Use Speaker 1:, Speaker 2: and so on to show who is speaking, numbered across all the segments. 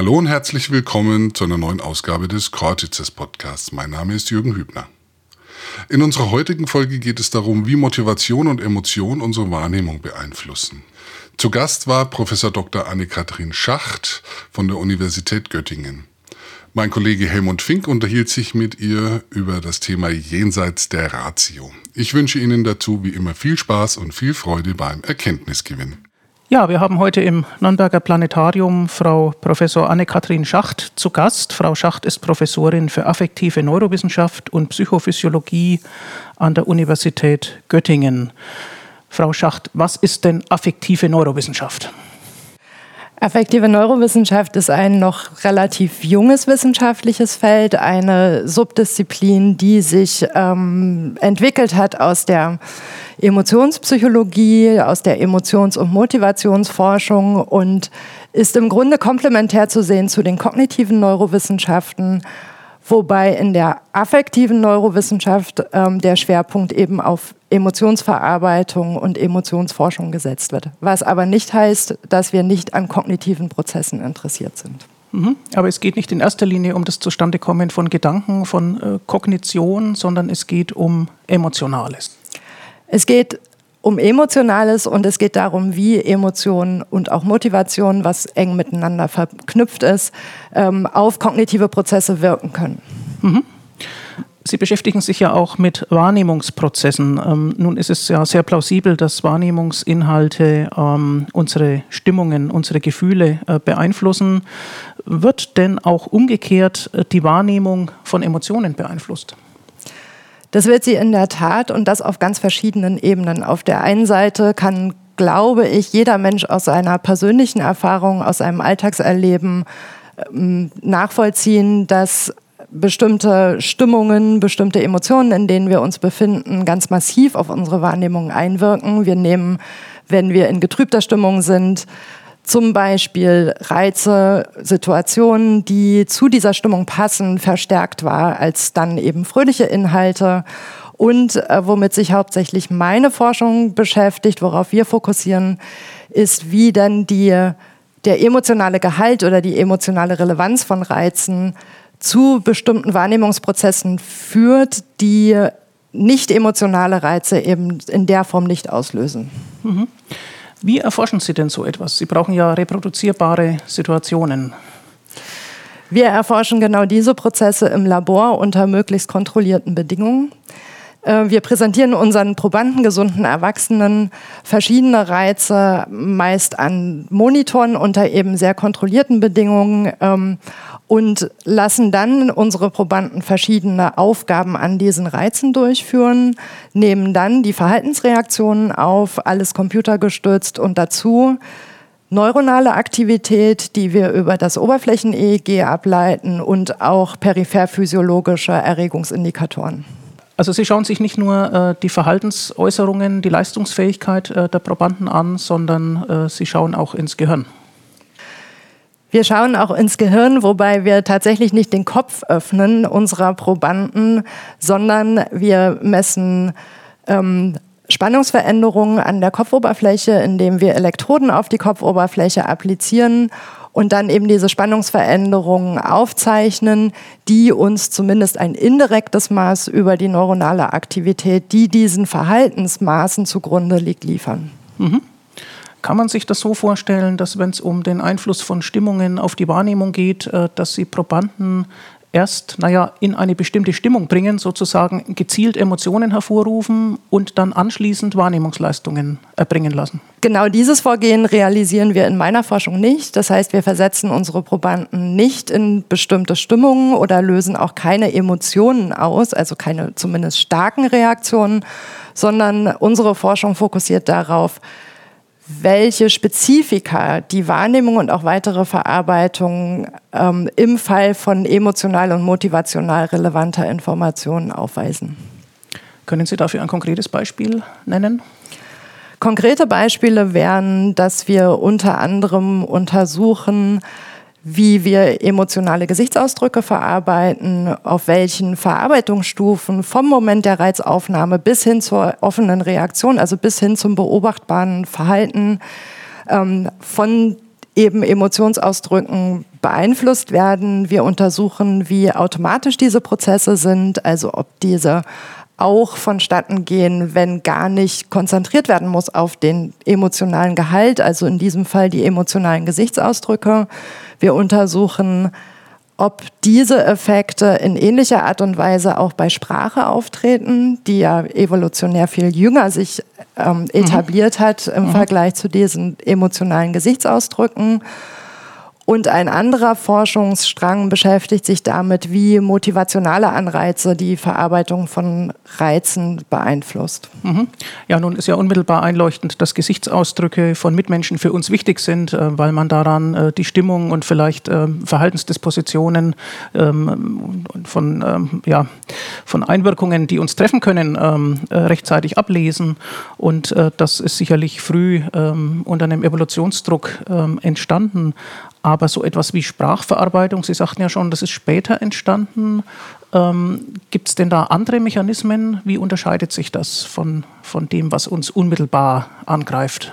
Speaker 1: Hallo und herzlich willkommen zu einer neuen Ausgabe des Cortices Podcasts. Mein Name ist Jürgen Hübner. In unserer heutigen Folge geht es darum, wie Motivation und Emotion unsere Wahrnehmung beeinflussen. Zu Gast war Professor Dr. Anne-Kathrin Schacht von der Universität Göttingen. Mein Kollege Helmut Fink unterhielt sich mit ihr über das Thema Jenseits der Ratio. Ich wünsche Ihnen dazu wie immer viel Spaß und viel Freude beim Erkenntnisgewinn.
Speaker 2: Ja, wir haben heute im Nürnberger Planetarium Frau Professor Anne-Kathrin Schacht zu Gast. Frau Schacht ist Professorin für affektive Neurowissenschaft und Psychophysiologie an der Universität Göttingen. Frau Schacht, was ist denn affektive Neurowissenschaft?
Speaker 3: Affektive Neurowissenschaft ist ein noch relativ junges wissenschaftliches Feld, eine Subdisziplin, die sich ähm, entwickelt hat aus der Emotionspsychologie, aus der Emotions- und Motivationsforschung und ist im Grunde komplementär zu sehen zu den kognitiven Neurowissenschaften, wobei in der affektiven Neurowissenschaft ähm, der Schwerpunkt eben auf Emotionsverarbeitung und Emotionsforschung gesetzt wird. Was aber nicht heißt, dass wir nicht an kognitiven Prozessen interessiert sind.
Speaker 2: Mhm. Aber es geht nicht in erster Linie um das Zustandekommen von Gedanken, von äh, Kognition, sondern es geht um Emotionales.
Speaker 3: Es geht um Emotionales und es geht darum, wie Emotionen und auch Motivation, was eng miteinander verknüpft ist, ähm, auf kognitive Prozesse wirken können. Mhm.
Speaker 2: Sie beschäftigen sich ja auch mit Wahrnehmungsprozessen. Ähm, nun ist es ja sehr plausibel, dass Wahrnehmungsinhalte ähm, unsere Stimmungen, unsere Gefühle äh, beeinflussen. Wird denn auch umgekehrt äh, die Wahrnehmung von Emotionen beeinflusst?
Speaker 3: Das wird sie in der Tat und das auf ganz verschiedenen Ebenen. Auf der einen Seite kann, glaube ich, jeder Mensch aus seiner persönlichen Erfahrung, aus seinem Alltagserleben ähm, nachvollziehen, dass bestimmte Stimmungen, bestimmte Emotionen, in denen wir uns befinden, ganz massiv auf unsere Wahrnehmung einwirken. Wir nehmen, wenn wir in getrübter Stimmung sind, zum Beispiel Reize, Situationen, die zu dieser Stimmung passen, verstärkt wahr als dann eben fröhliche Inhalte. Und äh, womit sich hauptsächlich meine Forschung beschäftigt, worauf wir fokussieren, ist, wie denn die, der emotionale Gehalt oder die emotionale Relevanz von Reizen zu bestimmten Wahrnehmungsprozessen führt, die nicht emotionale Reize eben in der Form nicht auslösen. Mhm.
Speaker 2: Wie erforschen Sie denn so etwas? Sie brauchen ja reproduzierbare Situationen.
Speaker 3: Wir erforschen genau diese Prozesse im Labor unter möglichst kontrollierten Bedingungen. Äh, wir präsentieren unseren Probanden, gesunden Erwachsenen verschiedene Reize, meist an Monitoren unter eben sehr kontrollierten Bedingungen ähm, und lassen dann unsere Probanden verschiedene Aufgaben an diesen Reizen durchführen, nehmen dann die Verhaltensreaktionen auf, alles computergestützt und dazu neuronale Aktivität, die wir über das Oberflächen-EEG ableiten und auch peripherphysiologische Erregungsindikatoren.
Speaker 2: Also Sie schauen sich nicht nur äh, die Verhaltensäußerungen, die Leistungsfähigkeit äh, der Probanden an, sondern äh, Sie schauen auch ins Gehirn.
Speaker 3: Wir schauen auch ins Gehirn, wobei wir tatsächlich nicht den Kopf öffnen unserer Probanden, sondern wir messen ähm, Spannungsveränderungen an der Kopfoberfläche, indem wir Elektroden auf die Kopfoberfläche applizieren und dann eben diese Spannungsveränderungen aufzeichnen, die uns zumindest ein indirektes Maß über die neuronale Aktivität, die diesen Verhaltensmaßen zugrunde liegt, liefern. Mhm.
Speaker 2: Kann man sich das so vorstellen, dass wenn es um den Einfluss von Stimmungen auf die Wahrnehmung geht, äh, dass Sie Probanden erst, naja, in eine bestimmte Stimmung bringen, sozusagen gezielt Emotionen hervorrufen und dann anschließend Wahrnehmungsleistungen erbringen lassen.
Speaker 3: Genau dieses Vorgehen realisieren wir in meiner Forschung nicht. Das heißt, wir versetzen unsere Probanden nicht in bestimmte Stimmungen oder lösen auch keine Emotionen aus, also keine zumindest starken Reaktionen, sondern unsere Forschung fokussiert darauf, welche Spezifika die Wahrnehmung und auch weitere Verarbeitung ähm, im Fall von emotional und motivational relevanter Informationen aufweisen.
Speaker 2: Können Sie dafür ein konkretes Beispiel nennen?
Speaker 3: Konkrete Beispiele wären, dass wir unter anderem untersuchen, wie wir emotionale Gesichtsausdrücke verarbeiten, auf welchen Verarbeitungsstufen vom Moment der Reizaufnahme bis hin zur offenen Reaktion, also bis hin zum beobachtbaren Verhalten ähm, von eben Emotionsausdrücken beeinflusst werden. Wir untersuchen, wie automatisch diese Prozesse sind, also ob diese auch vonstatten gehen, wenn gar nicht konzentriert werden muss auf den emotionalen Gehalt, also in diesem Fall die emotionalen Gesichtsausdrücke. Wir untersuchen, ob diese Effekte in ähnlicher Art und Weise auch bei Sprache auftreten, die ja evolutionär viel jünger sich ähm, mhm. etabliert mhm. hat im mhm. Vergleich zu diesen emotionalen Gesichtsausdrücken. Und ein anderer Forschungsstrang beschäftigt sich damit, wie motivationale Anreize die Verarbeitung von Reizen beeinflusst.
Speaker 2: Mhm. Ja, nun ist ja unmittelbar einleuchtend, dass Gesichtsausdrücke von Mitmenschen für uns wichtig sind, äh, weil man daran äh, die Stimmung und vielleicht äh, Verhaltensdispositionen ähm, von, ähm, ja, von Einwirkungen, die uns treffen können, ähm, rechtzeitig ablesen. Und das ist sicherlich früh unter einem Evolutionsdruck entstanden. Aber so etwas wie Sprachverarbeitung, Sie sagten ja schon, das ist später entstanden. Ähm, Gibt es denn da andere Mechanismen? Wie unterscheidet sich das von, von dem, was uns unmittelbar angreift?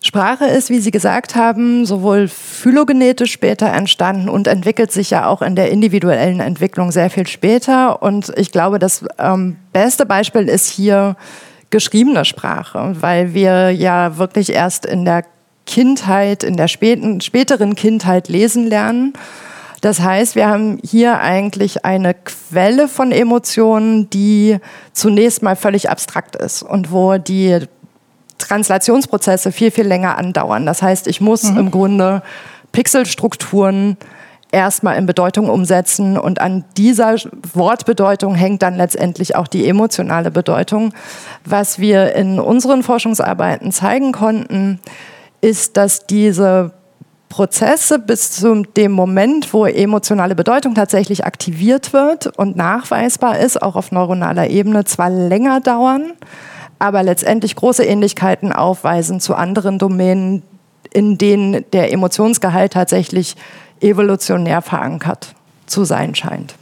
Speaker 3: Sprache ist, wie Sie gesagt haben, sowohl phylogenetisch später entstanden und entwickelt sich ja auch in der individuellen Entwicklung sehr viel später. Und ich glaube, das ähm, beste Beispiel ist hier geschriebene Sprache, weil wir ja wirklich erst in der Kindheit, in der späten, späteren Kindheit lesen lernen. Das heißt, wir haben hier eigentlich eine Quelle von Emotionen, die zunächst mal völlig abstrakt ist und wo die Translationsprozesse viel, viel länger andauern. Das heißt, ich muss mhm. im Grunde Pixelstrukturen erstmal in Bedeutung umsetzen und an dieser Wortbedeutung hängt dann letztendlich auch die emotionale Bedeutung. Was wir in unseren Forschungsarbeiten zeigen konnten, ist, dass diese Prozesse bis zu dem Moment, wo emotionale Bedeutung tatsächlich aktiviert wird und nachweisbar ist, auch auf neuronaler Ebene, zwar länger dauern, aber letztendlich große Ähnlichkeiten aufweisen zu anderen Domänen, in denen der Emotionsgehalt tatsächlich evolutionär verankert zu sein scheint.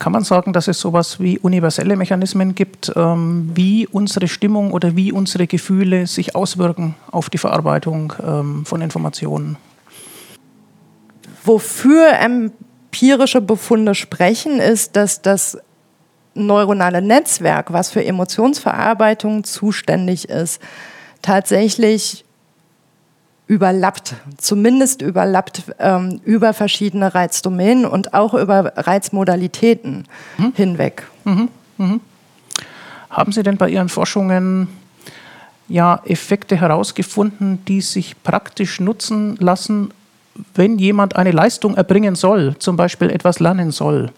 Speaker 2: Kann man sagen, dass es sowas wie universelle Mechanismen gibt, ähm, wie unsere Stimmung oder wie unsere Gefühle sich auswirken auf die Verarbeitung ähm, von Informationen?
Speaker 3: Wofür empirische Befunde sprechen, ist, dass das neuronale Netzwerk, was für Emotionsverarbeitung zuständig ist, tatsächlich überlappt, zumindest überlappt ähm, über verschiedene Reizdomänen und auch über Reizmodalitäten mhm. hinweg. Mhm. Mhm.
Speaker 2: Haben Sie denn bei Ihren Forschungen ja, Effekte herausgefunden, die sich praktisch nutzen lassen, wenn jemand eine Leistung erbringen soll, zum Beispiel etwas lernen soll,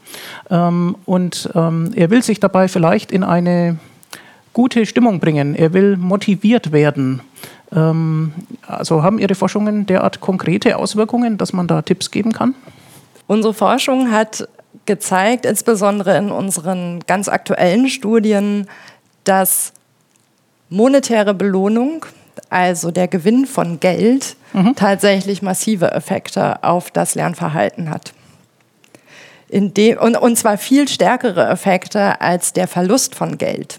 Speaker 2: ähm, und ähm, er will sich dabei vielleicht in eine gute Stimmung bringen, er will motiviert werden, also haben Ihre Forschungen derart konkrete Auswirkungen, dass man da Tipps geben kann?
Speaker 3: Unsere Forschung hat gezeigt, insbesondere in unseren ganz aktuellen Studien, dass monetäre Belohnung, also der Gewinn von Geld, mhm. tatsächlich massive Effekte auf das Lernverhalten hat. Dem, und, und zwar viel stärkere Effekte als der Verlust von Geld.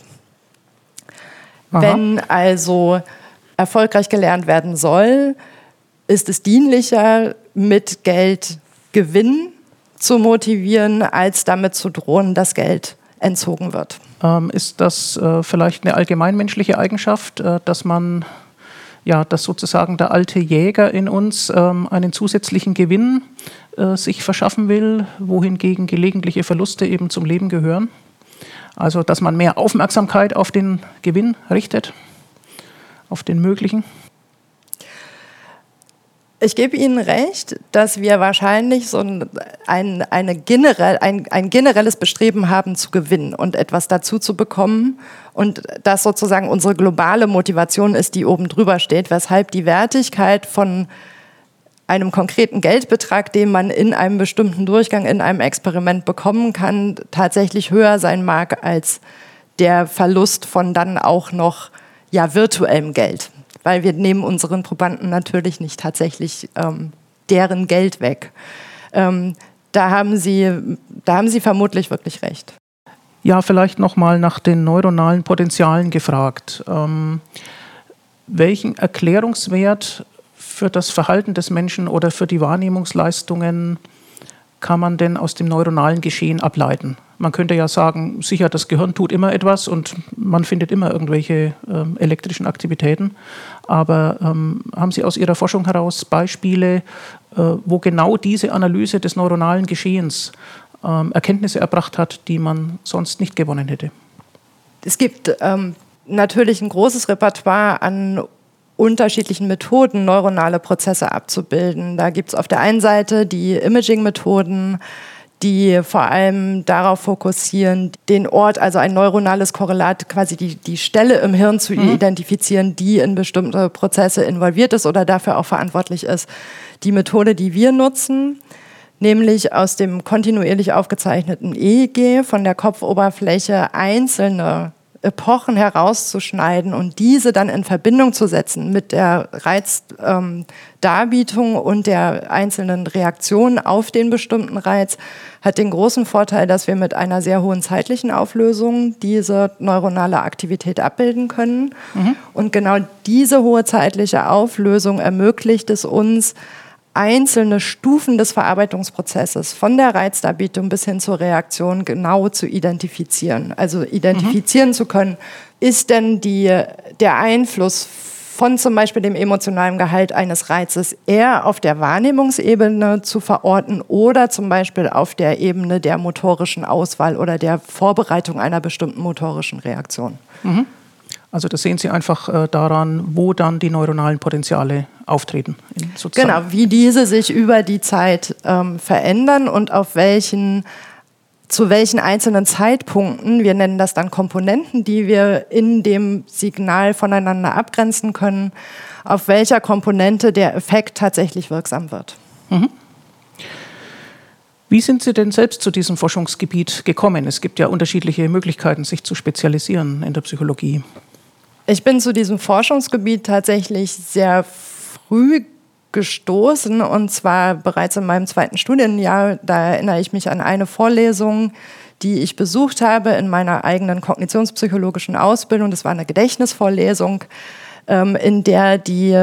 Speaker 3: Aha. Wenn also erfolgreich gelernt werden soll, ist es dienlicher, mit Geld Gewinn zu motivieren, als damit zu drohen, dass Geld entzogen wird.
Speaker 2: Ähm, ist das äh, vielleicht eine allgemeinmenschliche Eigenschaft, äh, dass man ja, dass sozusagen der alte Jäger in uns ähm, einen zusätzlichen Gewinn äh, sich verschaffen will, wohingegen gelegentliche Verluste eben zum Leben gehören? Also, dass man mehr Aufmerksamkeit auf den Gewinn richtet? Auf den möglichen?
Speaker 3: Ich gebe Ihnen recht, dass wir wahrscheinlich so ein, ein, eine generell, ein, ein generelles Bestreben haben zu gewinnen und etwas dazu zu bekommen und das sozusagen unsere globale Motivation ist, die oben drüber steht, weshalb die Wertigkeit von einem konkreten Geldbetrag, den man in einem bestimmten Durchgang in einem Experiment bekommen kann, tatsächlich höher sein mag als der Verlust von dann auch noch ja, virtuellem Geld, weil wir nehmen unseren Probanden natürlich nicht tatsächlich ähm, deren Geld weg. Ähm, da, haben Sie, da haben Sie vermutlich wirklich recht.
Speaker 2: Ja, vielleicht nochmal nach den neuronalen Potenzialen gefragt. Ähm, welchen Erklärungswert für das Verhalten des Menschen oder für die Wahrnehmungsleistungen kann man denn aus dem neuronalen Geschehen ableiten? Man könnte ja sagen, sicher, das Gehirn tut immer etwas und man findet immer irgendwelche ähm, elektrischen Aktivitäten. Aber ähm, haben Sie aus Ihrer Forschung heraus Beispiele, äh, wo genau diese Analyse des neuronalen Geschehens ähm, Erkenntnisse erbracht hat, die man sonst nicht gewonnen hätte?
Speaker 3: Es gibt ähm, natürlich ein großes Repertoire an unterschiedlichen Methoden, neuronale Prozesse abzubilden. Da gibt es auf der einen Seite die Imaging-Methoden, die vor allem darauf fokussieren, den Ort, also ein neuronales Korrelat, quasi die, die Stelle im Hirn zu mhm. identifizieren, die in bestimmte Prozesse involviert ist oder dafür auch verantwortlich ist. Die Methode, die wir nutzen, nämlich aus dem kontinuierlich aufgezeichneten EEG von der Kopfoberfläche einzelne Epochen herauszuschneiden und diese dann in Verbindung zu setzen mit der Reizdarbietung und der einzelnen Reaktionen auf den bestimmten Reiz, hat den großen Vorteil, dass wir mit einer sehr hohen zeitlichen Auflösung diese neuronale Aktivität abbilden können. Mhm. Und genau diese hohe zeitliche Auflösung ermöglicht es uns, einzelne Stufen des Verarbeitungsprozesses von der Reizdarbietung bis hin zur Reaktion genau zu identifizieren. Also identifizieren mhm. zu können, ist denn die, der Einfluss von zum Beispiel dem emotionalen Gehalt eines Reizes eher auf der Wahrnehmungsebene zu verorten oder zum Beispiel auf der Ebene der motorischen Auswahl oder der Vorbereitung einer bestimmten motorischen Reaktion. Mhm.
Speaker 2: Also das sehen Sie einfach äh, daran, wo dann die neuronalen Potenziale auftreten.
Speaker 3: Genau, wie diese sich über die Zeit ähm, verändern und auf welchen zu welchen einzelnen Zeitpunkten, wir nennen das dann Komponenten, die wir in dem Signal voneinander abgrenzen können, auf welcher Komponente der Effekt tatsächlich wirksam wird. Mhm.
Speaker 2: Wie sind Sie denn selbst zu diesem Forschungsgebiet gekommen? Es gibt ja unterschiedliche Möglichkeiten, sich zu spezialisieren in der Psychologie.
Speaker 3: Ich bin zu diesem Forschungsgebiet tatsächlich sehr früh gestoßen und zwar bereits in meinem zweiten Studienjahr. Da erinnere ich mich an eine Vorlesung, die ich besucht habe in meiner eigenen kognitionspsychologischen Ausbildung. Das war eine Gedächtnisvorlesung, ähm, in der die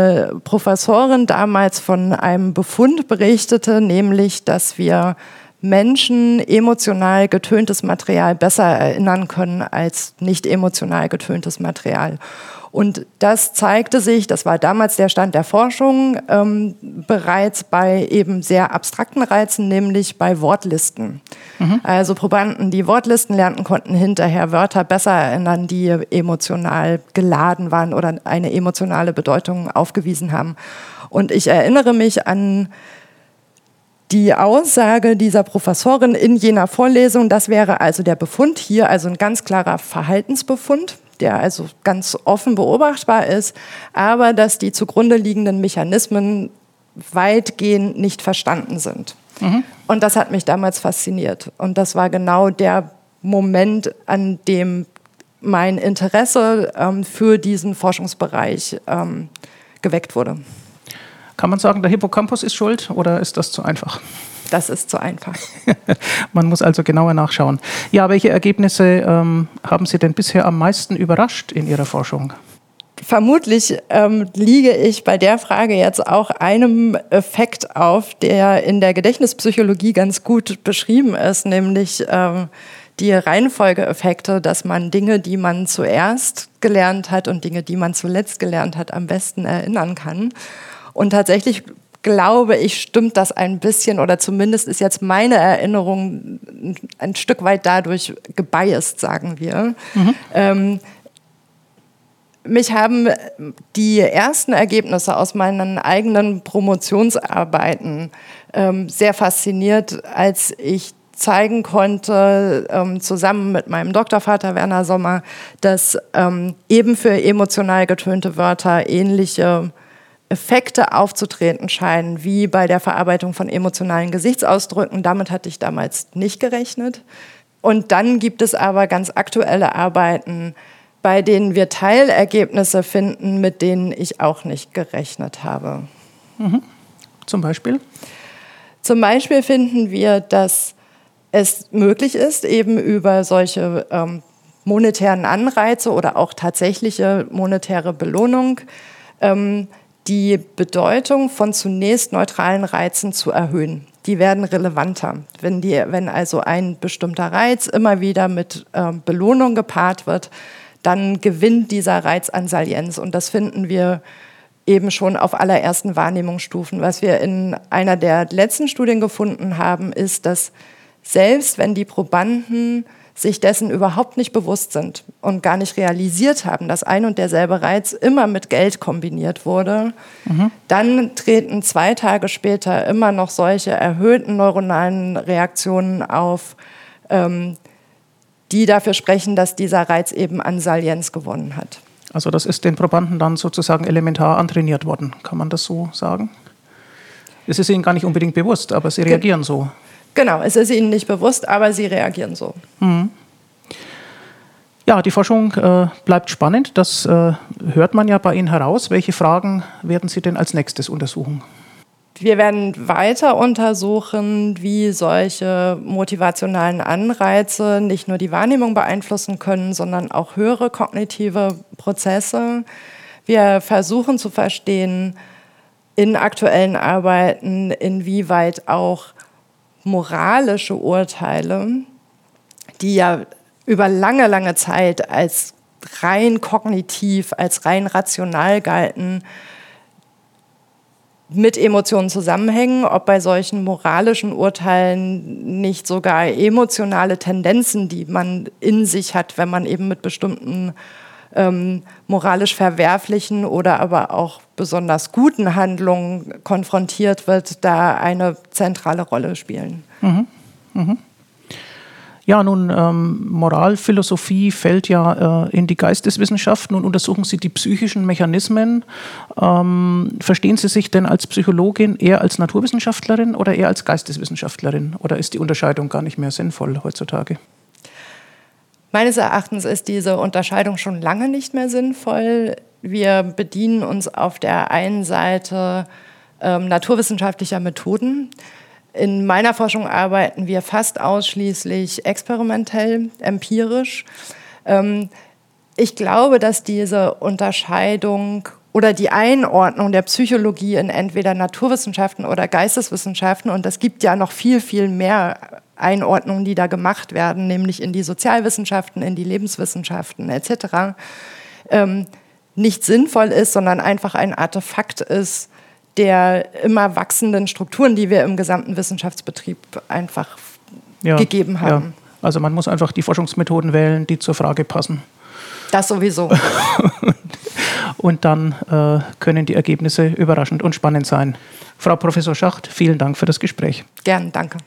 Speaker 3: Professorin damals von einem Befund berichtete, nämlich, dass wir Menschen emotional getöntes Material besser erinnern können als nicht emotional getöntes Material. Und das zeigte sich, das war damals der Stand der Forschung, ähm, bereits bei eben sehr abstrakten Reizen, nämlich bei Wortlisten. Mhm. Also Probanden, die Wortlisten lernten, konnten hinterher Wörter besser erinnern, die emotional geladen waren oder eine emotionale Bedeutung aufgewiesen haben. Und ich erinnere mich an die Aussage dieser Professorin in jener Vorlesung, das wäre also der Befund hier, also ein ganz klarer Verhaltensbefund, der also ganz offen beobachtbar ist, aber dass die zugrunde liegenden Mechanismen weitgehend nicht verstanden sind. Mhm. Und das hat mich damals fasziniert. Und das war genau der Moment, an dem mein Interesse ähm, für diesen Forschungsbereich ähm, geweckt wurde.
Speaker 2: Kann man sagen, der Hippocampus ist schuld oder ist das zu einfach?
Speaker 3: Das ist zu einfach.
Speaker 2: man muss also genauer nachschauen. Ja, welche Ergebnisse ähm, haben Sie denn bisher am meisten überrascht in Ihrer Forschung?
Speaker 3: Vermutlich ähm, liege ich bei der Frage jetzt auch einem Effekt auf, der in der Gedächtnispsychologie ganz gut beschrieben ist, nämlich ähm, die Reihenfolgeeffekte, dass man Dinge, die man zuerst gelernt hat und Dinge, die man zuletzt gelernt hat, am besten erinnern kann. Und tatsächlich glaube ich, stimmt das ein bisschen oder zumindest ist jetzt meine Erinnerung ein Stück weit dadurch gebiased, sagen wir. Mhm. Ähm, mich haben die ersten Ergebnisse aus meinen eigenen Promotionsarbeiten ähm, sehr fasziniert, als ich zeigen konnte, ähm, zusammen mit meinem Doktorvater Werner Sommer, dass ähm, eben für emotional getönte Wörter ähnliche Effekte aufzutreten scheinen, wie bei der Verarbeitung von emotionalen Gesichtsausdrücken. Damit hatte ich damals nicht gerechnet. Und dann gibt es aber ganz aktuelle Arbeiten, bei denen wir Teilergebnisse finden, mit denen ich auch nicht gerechnet habe.
Speaker 2: Mhm. Zum Beispiel?
Speaker 3: Zum Beispiel finden wir, dass es möglich ist, eben über solche ähm, monetären Anreize oder auch tatsächliche monetäre Belohnung ähm, die Bedeutung von zunächst neutralen Reizen zu erhöhen. Die werden relevanter. Wenn, die, wenn also ein bestimmter Reiz immer wieder mit äh, Belohnung gepaart wird, dann gewinnt dieser Reiz an Salienz. Und das finden wir eben schon auf allerersten Wahrnehmungsstufen. Was wir in einer der letzten Studien gefunden haben, ist, dass selbst wenn die Probanden sich dessen überhaupt nicht bewusst sind und gar nicht realisiert haben, dass ein und derselbe Reiz immer mit Geld kombiniert wurde, mhm. dann treten zwei Tage später immer noch solche erhöhten neuronalen Reaktionen auf, ähm, die dafür sprechen, dass dieser Reiz eben an Salienz gewonnen hat.
Speaker 2: Also das ist den Probanden dann sozusagen elementar antrainiert worden, kann man das so sagen? Es ist ihnen gar nicht unbedingt bewusst, aber sie reagieren so.
Speaker 3: Genau, es ist ihnen nicht bewusst, aber sie reagieren so. Mhm.
Speaker 2: Ja, die Forschung äh, bleibt spannend. Das äh, hört man ja bei Ihnen heraus. Welche Fragen werden Sie denn als nächstes untersuchen?
Speaker 3: Wir werden weiter untersuchen, wie solche motivationalen Anreize nicht nur die Wahrnehmung beeinflussen können, sondern auch höhere kognitive Prozesse. Wir versuchen zu verstehen in aktuellen Arbeiten, inwieweit auch moralische Urteile, die ja über lange, lange Zeit als rein kognitiv, als rein rational galten, mit Emotionen zusammenhängen, ob bei solchen moralischen Urteilen nicht sogar emotionale Tendenzen, die man in sich hat, wenn man eben mit bestimmten ähm, moralisch verwerflichen oder aber auch besonders guten Handlungen konfrontiert wird, da eine zentrale Rolle spielen. Mhm. Mhm.
Speaker 2: Ja, nun, ähm, Moralphilosophie fällt ja äh, in die Geisteswissenschaften und untersuchen Sie die psychischen Mechanismen. Ähm, verstehen Sie sich denn als Psychologin eher als Naturwissenschaftlerin oder eher als Geisteswissenschaftlerin? Oder ist die Unterscheidung gar nicht mehr sinnvoll heutzutage?
Speaker 3: Meines Erachtens ist diese Unterscheidung schon lange nicht mehr sinnvoll. Wir bedienen uns auf der einen Seite ähm, naturwissenschaftlicher Methoden. In meiner Forschung arbeiten wir fast ausschließlich experimentell, empirisch. Ähm, ich glaube, dass diese Unterscheidung oder die Einordnung der Psychologie in entweder Naturwissenschaften oder Geisteswissenschaften, und es gibt ja noch viel, viel mehr Einordnungen, die da gemacht werden, nämlich in die Sozialwissenschaften, in die Lebenswissenschaften etc., ähm, nicht sinnvoll ist, sondern einfach ein Artefakt ist der immer wachsenden Strukturen, die wir im gesamten Wissenschaftsbetrieb einfach ja, gegeben haben. Ja.
Speaker 2: Also man muss einfach die Forschungsmethoden wählen, die zur Frage passen.
Speaker 3: Das sowieso.
Speaker 2: und dann äh, können die Ergebnisse überraschend und spannend sein. Frau Professor Schacht, vielen Dank für das Gespräch.
Speaker 3: Gern, danke.